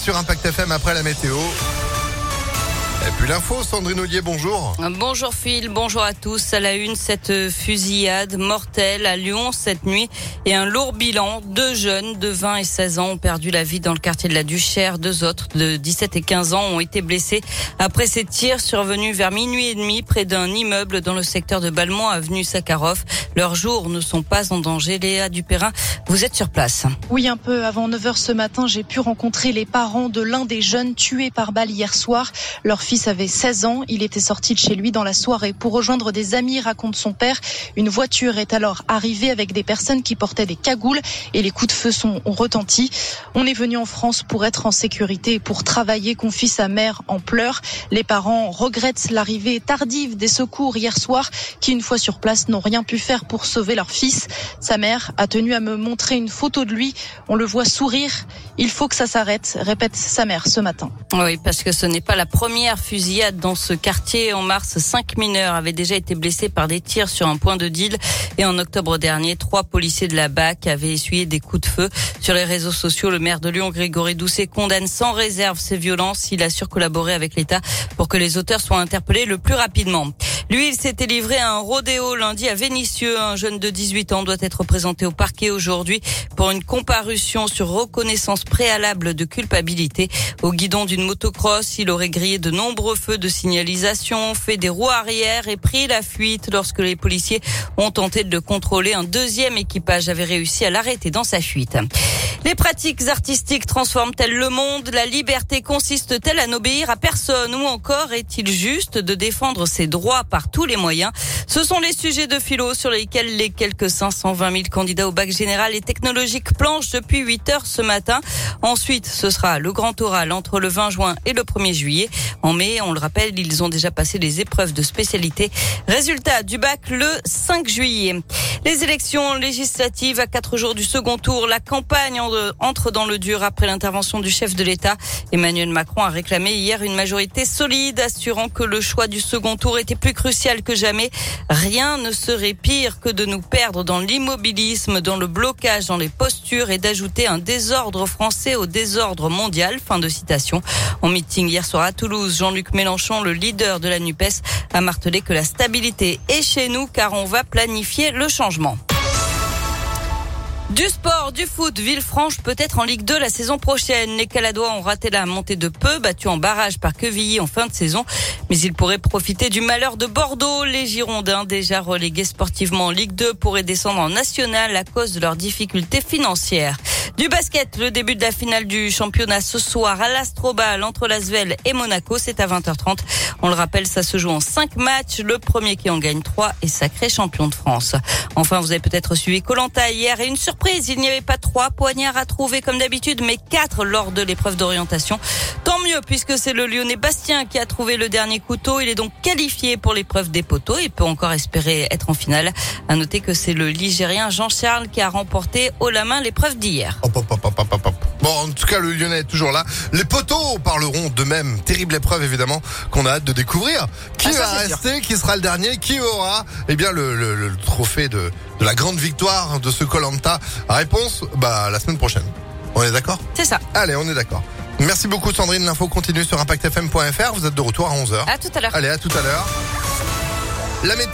Sur Impact FM après la météo. Et puis l'info, Sandrine Ollier, bonjour. Bonjour Phil, bonjour à tous. À la une, cette fusillade mortelle à Lyon cette nuit et un lourd bilan. Deux jeunes de 20 et 16 ans ont perdu la vie dans le quartier de la Duchère. Deux autres de 17 et 15 ans ont été blessés après ces tirs survenus vers minuit et demi près d'un immeuble dans le secteur de Balmont, avenue Sakharov. Leurs jours ne sont pas en danger. Léa Dupérin, vous êtes sur place. Oui, un peu avant 9h ce matin, j'ai pu rencontrer les parents de l'un des jeunes tués par balle hier soir. Leur fils avait 16 ans. Il était sorti de chez lui dans la soirée pour rejoindre des amis, raconte son père. Une voiture est alors arrivée avec des personnes qui portaient des cagoules et les coups de feu sont, ont retenti. On est venu en France pour être en sécurité pour travailler, confie sa mère en pleurs. Les parents regrettent l'arrivée tardive des secours hier soir qui, une fois sur place, n'ont rien pu faire pour sauver leur fils. Sa mère a tenu à me montrer une photo de lui. On le voit sourire. Il faut que ça s'arrête, répète sa mère ce matin. Oui, parce que ce n'est pas la première fusillade dans ce quartier. En mars, cinq mineurs avaient déjà été blessés par des tirs sur un point de deal. Et en octobre dernier, trois policiers de la BAC avaient essuyé des coups de feu. Sur les réseaux sociaux, le maire de Lyon, Grégory Doucet, condamne sans réserve ces violences. Il a surcollaboré avec l'État pour que les auteurs soient interpellés le plus rapidement. Lui, il s'était livré à un rodéo lundi à Vénissieux. Un jeune de 18 ans doit être présenté au parquet aujourd'hui pour une comparution sur reconnaissance préalable de culpabilité. Au guidon d'une motocross, il aurait grillé de nombreux feux de signalisation, fait des roues arrière et pris la fuite lorsque les policiers ont tenté de le contrôler. Un deuxième équipage avait réussi à l'arrêter dans sa fuite. Les pratiques artistiques transforment-elles le monde? La liberté consiste-t-elle à n'obéir à personne? Ou encore est-il juste de défendre ses droits tous les moyens Ce sont les sujets de philo sur lesquels les quelques 520 000 candidats au bac général et technologique planchent depuis 8 heures ce matin. Ensuite, ce sera le grand oral entre le 20 juin et le 1er juillet. En mai, on le rappelle, ils ont déjà passé les épreuves de spécialité. Résultat du bac le 5 juillet. Les élections législatives à quatre jours du second tour, la campagne entre dans le dur après l'intervention du chef de l'État. Emmanuel Macron a réclamé hier une majorité solide, assurant que le choix du second tour était plus crucial que jamais. Rien ne serait pire que de nous perdre dans l'immobilisme, dans le blocage, dans les postures et d'ajouter un désordre français au désordre mondial. Fin de citation. En meeting hier soir à Toulouse, Jean-Luc Mélenchon, le leader de la NUPES, a martelé que la stabilité est chez nous car on va planifier le changement. Du sport, du foot, Villefranche peut-être en Ligue 2 la saison prochaine. Les Caladois ont raté la montée de peu, battus en barrage par Quevilly en fin de saison. Mais ils pourraient profiter du malheur de Bordeaux. Les Girondins, déjà relégués sportivement en Ligue 2, pourraient descendre en National à cause de leurs difficultés financières. Du basket, le début de la finale du championnat ce soir à l'Astrobal entre Lasvel et Monaco, c'est à 20h30. On le rappelle, ça se joue en 5 matchs. Le premier qui en gagne 3 est sacré champion de France. Enfin, vous avez peut-être suivi Colanta hier et une surprise, il n'y avait pas trois poignards à trouver comme d'habitude, mais quatre lors de l'épreuve d'orientation. Tant mieux puisque c'est le Lyonnais Bastien qui a trouvé le dernier couteau. Il est donc qualifié pour l'épreuve des poteaux et peut encore espérer être en finale. À noter que c'est le Ligérien Jean-Charles qui a remporté haut la main l'épreuve d'hier. Bon, en tout cas, le Lyonnais est toujours là. Les poteaux parleront de même. Terrible épreuve, évidemment, qu'on a hâte de découvrir. Qui Ah, va ça, rester Qui sera le dernier Qui aura, eh bien, le, le- le trophée de, de la grande victoire de ce Colanta Réponse, bah, la semaine prochaine. On est d'accord? C'est ça. Allez, on est d'accord. Merci beaucoup, Sandrine. L'info continue sur ImpactFM.fr. Vous êtes de retour à 11h. À tout à l'heure. Allez, à tout à l'heure. La météo.